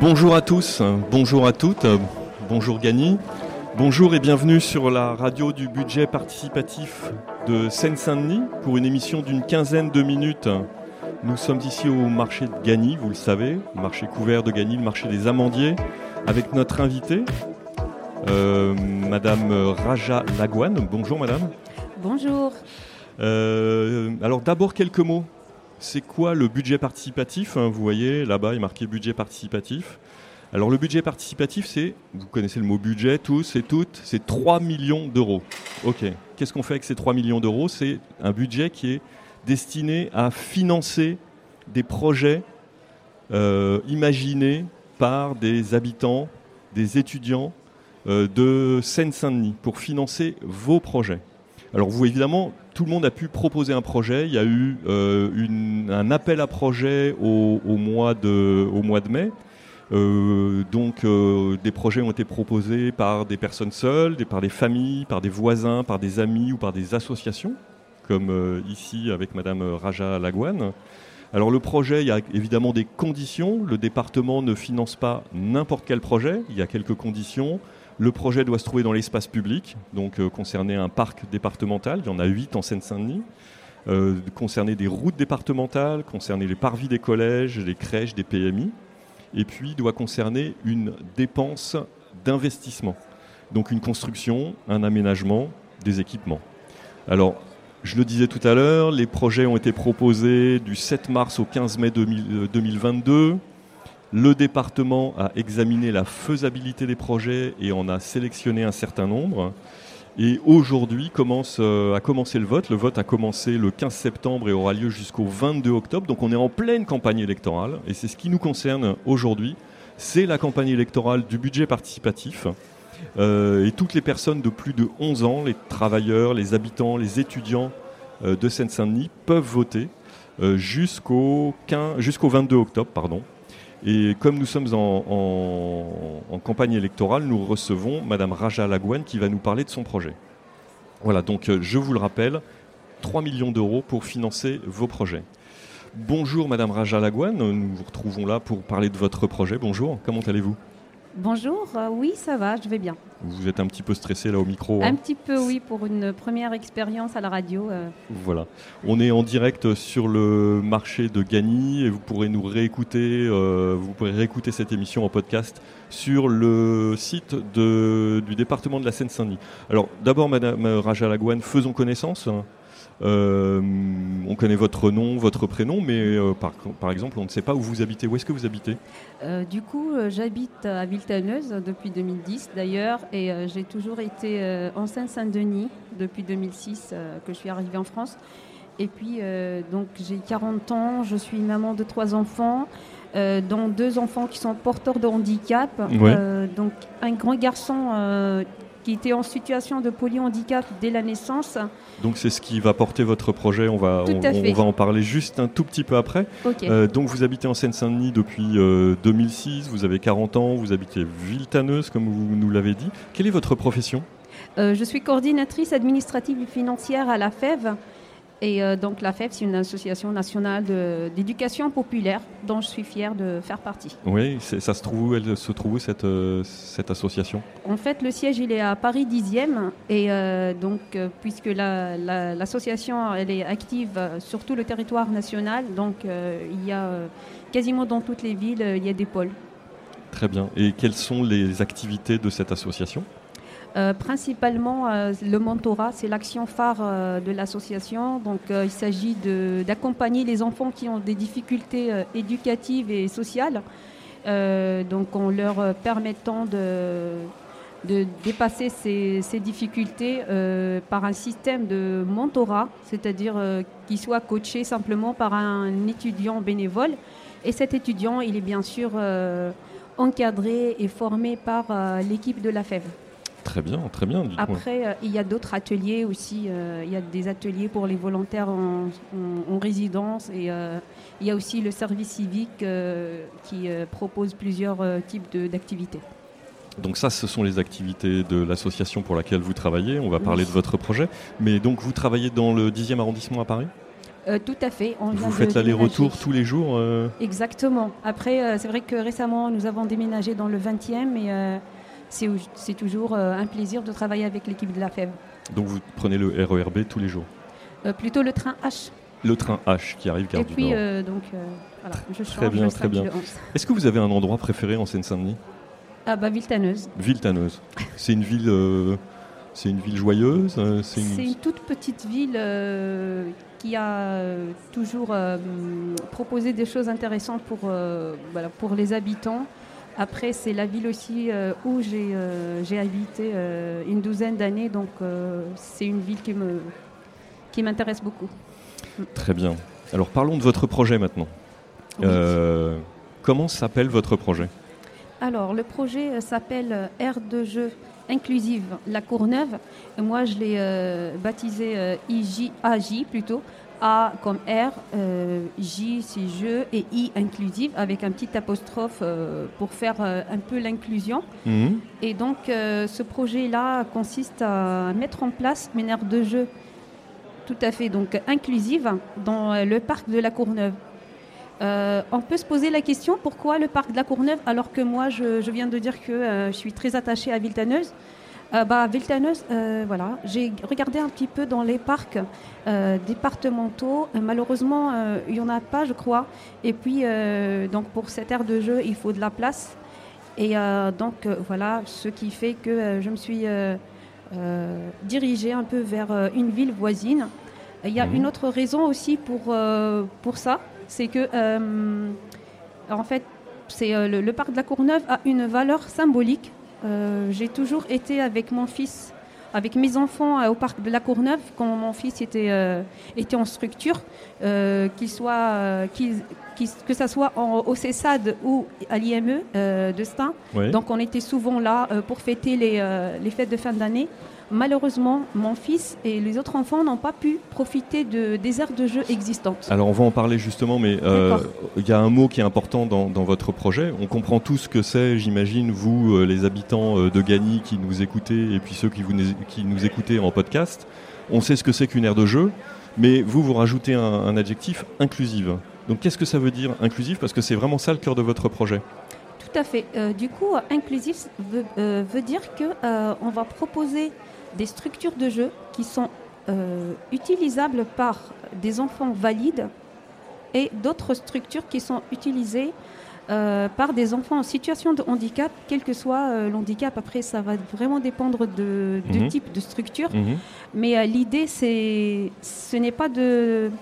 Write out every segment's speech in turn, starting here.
Bonjour à tous, bonjour à toutes, bonjour Gany, bonjour et bienvenue sur la radio du budget participatif de Seine-Saint-Denis pour une émission d'une quinzaine de minutes. Nous sommes ici au marché de Gagny, vous le savez, le marché couvert de Gagny, le marché des amandiers, avec notre invitée, euh, Madame Raja Lagouane. Bonjour Madame. Bonjour. Euh, alors d'abord quelques mots c'est quoi le budget participatif hein, Vous voyez, là-bas, il est marqué budget participatif. Alors le budget participatif, c'est, vous connaissez le mot budget tous et toutes, c'est 3 millions d'euros. Ok, qu'est-ce qu'on fait avec ces 3 millions d'euros? C'est un budget qui est destiné à financer des projets euh, imaginés par des habitants, des étudiants euh, de Seine-Saint-Denis pour financer vos projets. Alors vous, évidemment, tout le monde a pu proposer un projet. Il y a eu euh, un appel à projet au, mois, de, mai. Euh, donc euh, des projets ont été proposés par des personnes seules, par des familles, par des voisins, par des amis ou par des associations, comme ici avec Madame Raja Lagouane. Alors le projet, il y a évidemment des conditions. Le département ne finance pas n'importe quel projet. Il y a quelques conditions. Le projet doit se trouver dans l'espace public, donc euh, concerner un parc départemental, il y en a 8 en Seine-Saint-Denis, euh, concerner des routes départementales, concerner les parvis des collèges, les crèches, des PMI, et puis doit concerner une dépense d'investissement, donc une construction, un aménagement, des équipements. Alors, je le disais tout à l'heure, les projets ont été proposés du 7 mars au 15 mai 2022. Le département a examiné la faisabilité des projets et en a sélectionné un certain nombre. Et aujourd'hui commence, euh, a commencé le vote. Le vote a commencé le 15 septembre et aura lieu jusqu'au 22 octobre. Donc on est en pleine campagne électorale. Et c'est ce qui nous concerne aujourd'hui. C'est la campagne électorale du budget participatif. Euh, et toutes les personnes de plus de 11 ans, les travailleurs, les habitants, les étudiants euh, de Seine-Saint-Denis peuvent voter jusqu'au, jusqu'au 22 octobre. Pardon. Et comme nous sommes en, campagne électorale, nous recevons Madame Raja Lagouane qui va nous parler de son projet. Voilà, donc euh, je vous le rappelle, 3 millions d'euros pour financer vos projets. Bonjour Madame Raja Lagouane, nous vous retrouvons là pour parler de votre projet. Bonjour, comment allez-vous? Bonjour, euh, oui, ça va, je vais bien. Vous êtes un petit peu stressé là au micro Un hein petit peu, oui, pour une première expérience à la radio. Euh. Voilà. On est en direct sur le marché de Gagny et vous pourrez nous réécouter, euh, vous pourrez réécouter cette émission en podcast sur le site du département de la Seine-Saint-Denis. Alors, d'abord, Madame Raja Lagouane, faisons connaissance. Euh, on connaît votre nom, votre prénom, mais euh, par, exemple, on ne sait pas où vous habitez. Où est-ce que vous habitez euh, Du coup, j'habite à Villetaneuse depuis 2010 d'ailleurs, et j'ai toujours été en Seine-Saint-Denis depuis 2006 que je suis arrivée en France. Et puis, donc, j'ai 40 ans, je suis maman de trois enfants. dont deux enfants qui sont porteurs de handicap. donc un grand garçon qui était en situation de polyhandicap dès la naissance. Donc c'est ce qui va porter votre projet, on va, on, va en parler juste un tout petit peu après. Euh, donc vous habitez en Seine-Saint-Denis depuis 2006, euh, vous avez 40 ans, vous habitez Villetaneuse comme vous nous l'avez dit. Quelle est votre profession? Euh, Je suis coordinatrice administrative et financière à la FEV. Et euh, donc la FEF, c'est une association nationale d'éducation populaire dont je suis fière de faire partie. Oui, ça se trouve où Elle se trouve où cette, euh, cette association? En fait, le siège, il est à Paris 10e. Et euh, donc, puisque l'association, elle est active sur tout le territoire national, donc il y a quasiment dans toutes les villes, il y a des pôles. Très bien. Et quelles sont les activités de cette association? Euh, principalement, euh, le mentorat, c'est l'action phare euh, de l'association. Donc, il s'agit d'accompagner les enfants qui ont des difficultés éducatives et sociales. donc, en leur permettant de, dépasser ces, ces difficultés par un système de mentorat, c'est-à-dire qu'ils soient coachés simplement par un étudiant bénévole. Et cet étudiant, il est bien sûr encadré et formé par l'équipe de la FEV. Très bien, très bien. Après, euh, il y a d'autres ateliers aussi. Euh, il y a des ateliers pour les volontaires en, résidence et euh, il y a aussi le service civique qui propose plusieurs types d'activités. Donc ça, ce sont les activités de l'association pour laquelle vous travaillez. On va parler de votre projet. Mais donc vous travaillez dans le 10e arrondissement à Paris? Euh, tout à fait. On Vous faites l'aller-retour tous les jours Exactement. Après, c'est vrai que récemment, nous avons déménagé dans le 20e et c'est toujours un plaisir de travailler avec l'équipe de la FEV. Donc vous prenez le RERB tous les jours? Plutôt le train H. Le train H qui arrive gare et du puis, Nord. donc, voilà, je change Très bien, très bien. Est-ce que vous avez un endroit préféré en Seine-Saint-Denis? Ah bah Viltaneuse. Viltaneuse. C'est une ville, euh, c'est une ville joyeuse. Euh, c'est une... toute petite ville euh, qui a toujours proposé des choses intéressantes pour, voilà, pour les habitants. Après, c'est la ville aussi où j'ai habité une douzaine d'années, donc c'est une ville qui me qui m'intéresse beaucoup. Très bien. Alors parlons de votre projet maintenant. comment s'appelle votre projet? Alors, le projet euh, s'appelle euh, Air de jeu inclusive La Courneuve. Et moi, je l'ai euh, baptisé IJ, AJ plutôt. A comme R, J c'est jeu et I inclusive avec un petit apostrophe pour faire un peu l'inclusion. Mhm. Et donc ce projet-là consiste à mettre en place une aire de jeu tout à fait donc inclusive dans le parc de la Courneuve. Euh, on peut se poser la question pourquoi le parc de la Courneuve alors que moi je, viens de dire que euh, je suis très attachée à Viltaneuse. Euh, bah, Viltaneuse, voilà, j'ai regardé un petit peu dans les parcs départementaux. malheureusement, il n'y en a pas, je crois. Et puis, donc pour cette aire de jeu, il faut de la place. Et donc voilà, ce qui fait que je me suis dirigée un peu vers une ville voisine. Il y a une autre raison aussi pour, pour ça c'est que, euh, en fait, c'est euh, le, parc de la Courneuve a une valeur symbolique. Euh, j'ai toujours été avec mon fils, avec mes enfants au parc de la Courneuve quand mon fils était, était en structure, qu'il soit, que ça soit au CESAD ou à l'IME de Stein. Donc on était souvent là pour fêter les, les fêtes de fin d'année. Malheureusement, mon fils et les autres enfants n'ont pas pu profiter de, des aires de jeu existantes. Alors on va en parler justement, mais euh, il y a un mot qui est important dans, votre projet. On comprend tout ce que c'est, j'imagine, vous, euh, les habitants euh, de Gagny qui nous écoutez et puis ceux qui, vous, qui nous écoutez en podcast. On sait ce que c'est qu'une aire de jeu, mais vous, vous rajoutez un, adjectif inclusive. Donc qu'est-ce que ça veut dire inclusive? Parce que c'est vraiment ça le cœur de votre projet. Tout à fait. du coup, inclusif veut, veut dire qu'on on va proposer des structures de jeu qui sont euh, utilisables par des enfants valides et d'autres structures qui sont utilisées euh, par des enfants en situation de handicap, quel que soit euh, l'handicap. Après, ça va vraiment dépendre de, du mhm. type de structure. Mhm. Mais l'idée, c'est, ce n'est pas de,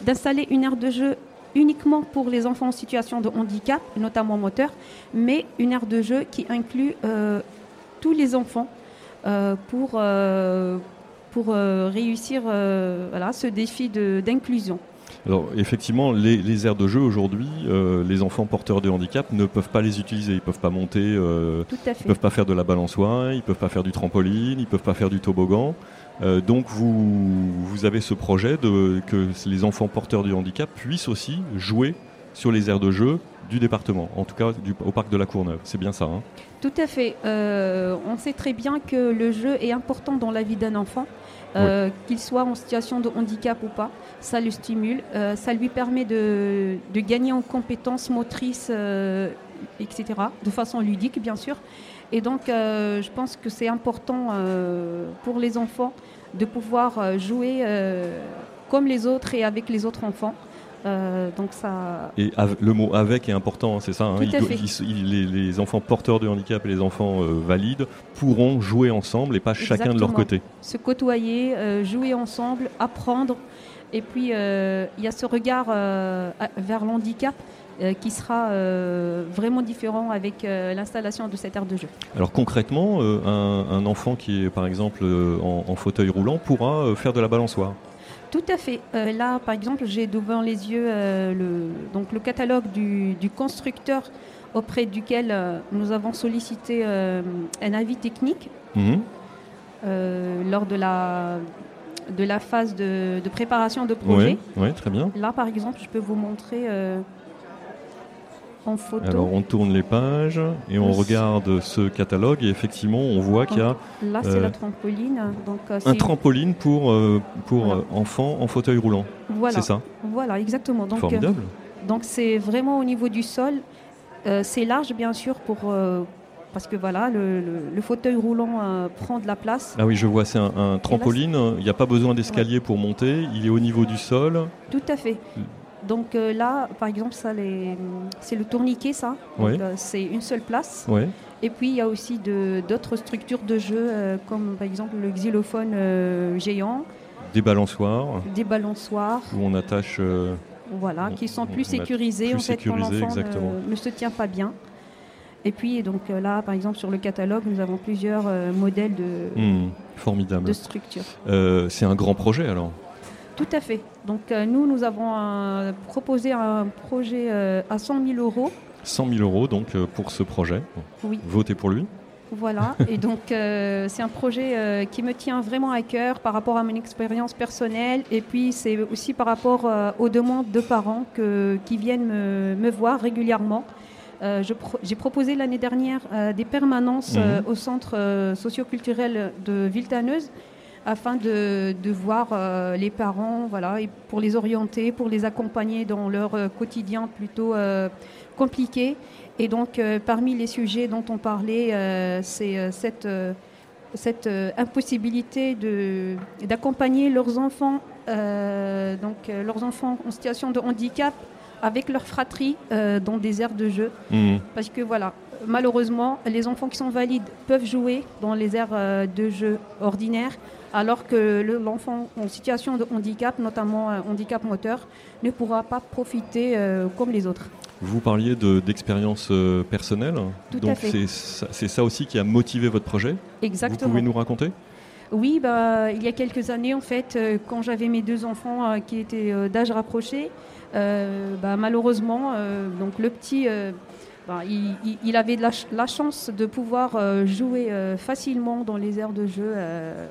d'installer une aire de jeu uniquement pour les enfants en situation de handicap, notamment moteur, mais une aire de jeu qui inclut tous les enfants pour, euh, pour euh, réussir voilà, ce défi d'inclusion. Alors effectivement, les, les, aires de jeu aujourd'hui, les enfants porteurs de handicap ne peuvent pas les utiliser. Ils peuvent pas monter, ils peuvent pas faire de la balançoire, ils peuvent pas faire du trampoline, ils peuvent pas faire du toboggan. donc vous, vous avez ce projet de que les enfants porteurs de handicap puissent aussi jouer sur les aires de jeu du département, en tout cas du, au parc de la Courneuve. C'est bien ça. Hein tout à fait. Euh, on sait très bien que le jeu est important dans la vie d'un enfant, euh, qu'il soit en situation de handicap ou pas. Ça le stimule, euh, ça lui permet de, de, gagner en compétences motrices, etc., de façon ludique, bien sûr. Et donc, je pense que c'est important pour les enfants de pouvoir jouer comme les autres et avec les autres enfants. Euh, donc ça... Et le mot avec est important, c'est ça hein. les, enfants porteurs de handicap et les enfants euh, valides pourront jouer ensemble et pas chacun de leur côté. Se côtoyer, euh, jouer ensemble, apprendre. Et puis il y a ce regard vers l'handicap qui sera vraiment différent avec l'installation de cette aire de jeu. Alors concrètement, un, enfant qui est par exemple en fauteuil roulant pourra faire de la balançoire tout à fait. Euh, là, par exemple, j'ai devant les yeux euh, le, donc le catalogue du, constructeur auprès duquel euh, nous avons sollicité un avis technique mhm. lors de la, de la phase de, préparation de projet. Oui, très bien. Là, par exemple, je peux vous montrer en photo. Alors on tourne les pages et on regarde ce catalogue et effectivement on voit qu'il y a Là, c'est euh, la trampoline. Donc, euh, un trampoline pour, euh, pour Voilà. enfants en fauteuil roulant. voilà, C'est ça? Voilà, exactement. Donc, euh, Formidable. donc c'est vraiment au niveau du sol. C'est large, bien sûr, pour parce que voilà, le, le- le fauteuil roulant prend de la place. Ah oui, je vois, c'est un, un trampoline. Il n'y a pas besoin d'escalier pour monter. Il est au niveau du sol. Tout à fait. Donc euh, là, par exemple, ça, les- c'est le tourniquet, ça. Oui. euh, c'est une seule place. Ouais. Et puis il y a aussi de- d'autres structures de jeu, euh, comme par exemple le xylophone euh, géant, Des balançoires des balançoires, où on attache. voilà, On- qui sont on- plus sécurisés plus en fait quand l'enfant exactement. ne, ne se tient pas bien. Et puis donc là, par exemple, sur le catalogue, nous avons plusieurs modèles de, hmm, formidable. de structures. C'est un grand projet alors. Tout à fait. Donc euh, nous, nous avons euh, proposé un projet euh, à 100 000 euros. 100 000 euros donc pour ce projet. Oui. Votez pour lui. Voilà, et donc c'est un projet qui me tient vraiment à cœur par rapport à mon expérience personnelle et puis c'est aussi par rapport aux demandes de parents que- qui viennent me, me voir régulièrement. Pro- J'ai proposé l'année dernière des permanences Mhm. au centre socioculturel de Villetaneuse afin de, de voir euh, les parents, voilà, et pour les orienter, pour les accompagner dans leur euh, quotidien plutôt euh, compliqué. Et donc, parmi les sujets dont on parlait, c'est cette, cette impossibilité d'accompagner leurs enfants, donc leurs enfants en situation de handicap, avec leur fratrie euh, dans des aires de jeu. Hmm. Parce que voilà, malheureusement, les enfants qui sont valides peuvent jouer dans les aires euh, de jeu ordinaires, alors que le- l'enfant en situation de handicap, notamment euh, handicap moteur, ne pourra pas profiter euh, comme les autres. Vous parliez de- d'expérience personnelle. Tout donc c'est ça, aussi qui a motivé votre projet? Exactement. Vous pouvez nous raconter? Oui, bah, il y a quelques années, en fait, euh, quand j'avais mes deux enfants euh, qui étaient euh, d'âge rapproché, bah, malheureusement, donc le petit, bah, il, il- il avait la, ch- la chance de pouvoir euh, jouer euh, facilement dans les aires de jeu. euh,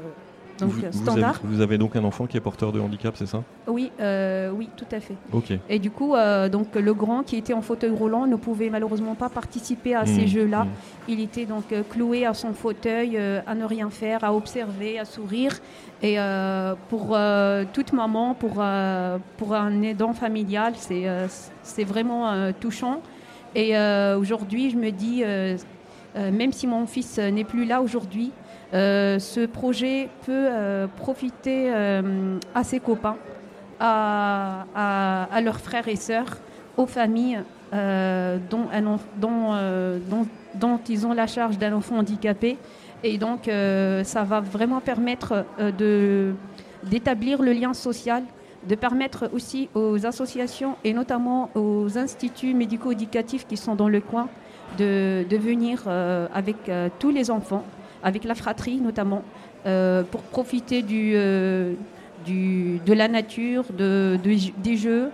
donc vous, vous standard. avez, vous avez donc un enfant qui est porteur de handicap, c'est ça? Oui, euh, oui, tout à fait. Ok. Et du coup, euh, donc le grand qui était en fauteuil roulant ne pouvait malheureusement pas participer à Hmm, ces jeux-là. hmm. Il était donc euh, cloué à son fauteuil, à ne rien faire, à observer, à sourire. Et pour toute maman, pour, pour un aidant familial, c'est c'est vraiment touchant. Et euh, aujourd'hui, je me dis, euh, euh, même si mon fils n'est plus là aujourd'hui, ce projet peut profiter à ses copains, à, leurs frères et sœurs, aux familles dont, ils ont la charge d'un enfant handicapé. Et donc, ça va vraiment permettre d'établir le lien social, de permettre aussi aux associations et notamment aux instituts médico-éducatifs qui sont dans le coin de, de venir euh, avec euh, tous les enfants, avec la fratrie notamment, euh, pour profiter du, du- de la nature, de, de- des jeux.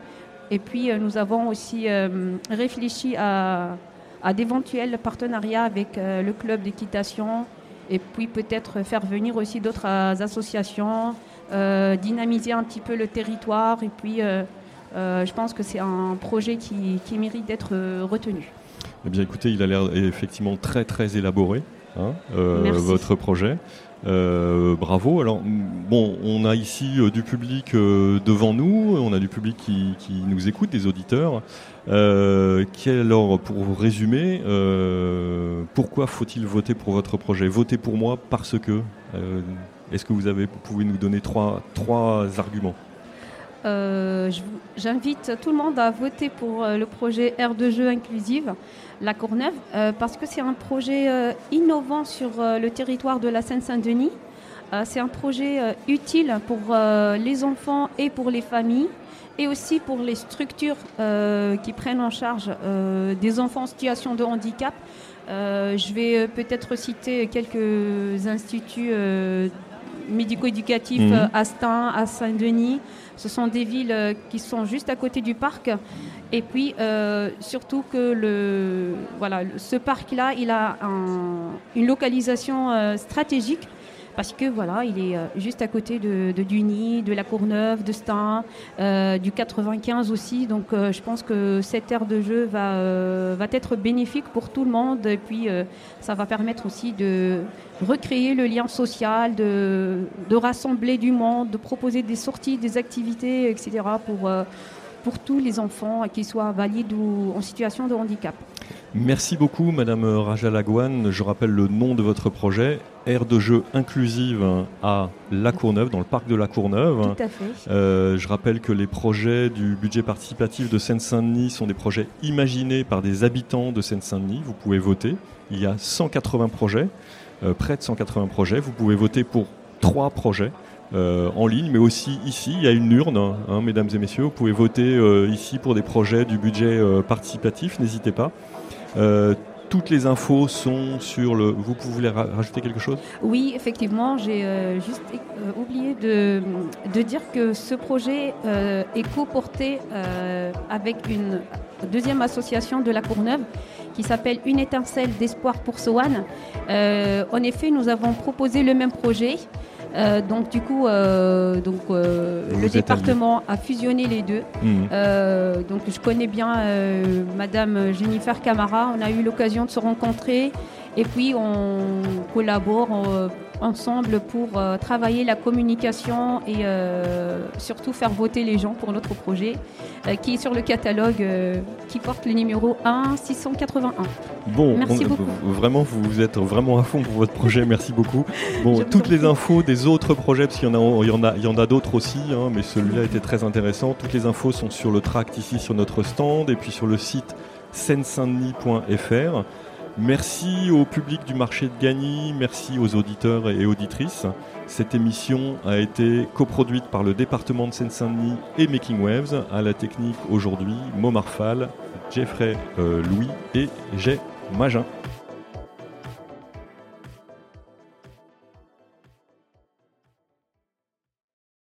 Et puis, nous avons aussi réfléchi à, à d'éventuels partenariats avec le club d'équitation et puis peut-être faire venir aussi d'autres associations, dynamiser un petit peu le territoire. Et puis, euh, euh, je pense que c'est un projet qui, qui mérite d'être euh, retenu. Eh bien, écoutez, il a l'air effectivement très très élaboré, hein, euh, votre projet. Euh, bravo. Alors, bon, on a ici euh, du public euh, devant nous, on a du public qui, qui nous écoute, des auditeurs. Euh, alors, pour résumer, euh, pourquoi faut-il voter pour votre projet? Voter pour moi parce que. Est-ce que vous pouvez nous donner trois, arguments Euh, J'invite tout le monde à voter pour euh, le projet Aire de jeu inclusive, La Courneuve, euh, parce que c'est un projet innovant sur le territoire de la Seine-Saint-Denis. C'est un projet utile pour les enfants et pour les familles, et aussi pour les structures qui prennent en charge des enfants en situation de handicap. Je vais peut-être citer quelques instituts médico-éducatifs Mhm. à Stein, à Saint-Denis. Ce sont des villes euh, qui sont juste à côté du parc. Et puis, euh, surtout que le, voilà, ce parc-là, il a un- une localisation euh, stratégique parce que voilà, il est juste à côté de, Duny, de la Courneuve, de Stein, du 95 aussi. Donc je pense que cette aire de jeu va, être bénéfique pour tout le monde. Et puis ça va permettre aussi de recréer le lien social, de, de rassembler du monde, de proposer des sorties, des activités, etc. pour pour tous les enfants, qu'ils soient valides ou en situation de handicap. Merci beaucoup, Madame Raja Lagouane. Je rappelle le nom de votre projet, Aire de jeu inclusive à La Courneuve, dans le parc de La Courneuve. Tout à fait. Euh, je rappelle que les projets du budget participatif de Seine-Saint-Denis sont des projets imaginés par des habitants de Seine-Saint-Denis. Vous pouvez voter. Il y a 180 projets, euh, près de 180 projets. Vous pouvez voter pour trois projets. Euh, en ligne, mais aussi ici, il y a une urne, hein, mesdames et messieurs. Vous pouvez voter euh, ici pour des projets du budget euh, participatif, n'hésitez pas. Toutes les infos sont sur le. Vous pouvez rajouter quelque chose? Oui, effectivement, j'ai juste oublié de, de, dire que ce projet est co-porté avec une deuxième association de la Courneuve qui s'appelle Une étincelle d'espoir pour Soane. en effet, nous avons proposé le même projet. Euh, donc du coup, euh, donc euh, le département a fusionné les deux. Mhm. donc je connais bien Madame Jennifer Camara. On a eu l'occasion de se rencontrer et puis on collabore ensemble pour euh, travailler la communication et euh, surtout faire voter les gens pour notre projet euh, qui est sur le catalogue qui porte le numéro 1 681. Bon, merci beaucoup. Vraiment, vous êtes vraiment à fond pour votre projet. Merci beaucoup. Bon, toutes les infos des autres projets, parce qu'il y en a, il y en a, il y en a d'autres aussi, hein, mais celui-là était très intéressant. Toutes les infos sont sur le tract ici sur notre stand et puis sur le site seine Merci au public du marché de Gagny, merci aux auditeurs et auditrices. Cette émission a été coproduite par le département de Seine-Saint-Denis et Making Waves. À la technique aujourd'hui, Momar Fall, Jeffrey euh, Louis et Jay Magin.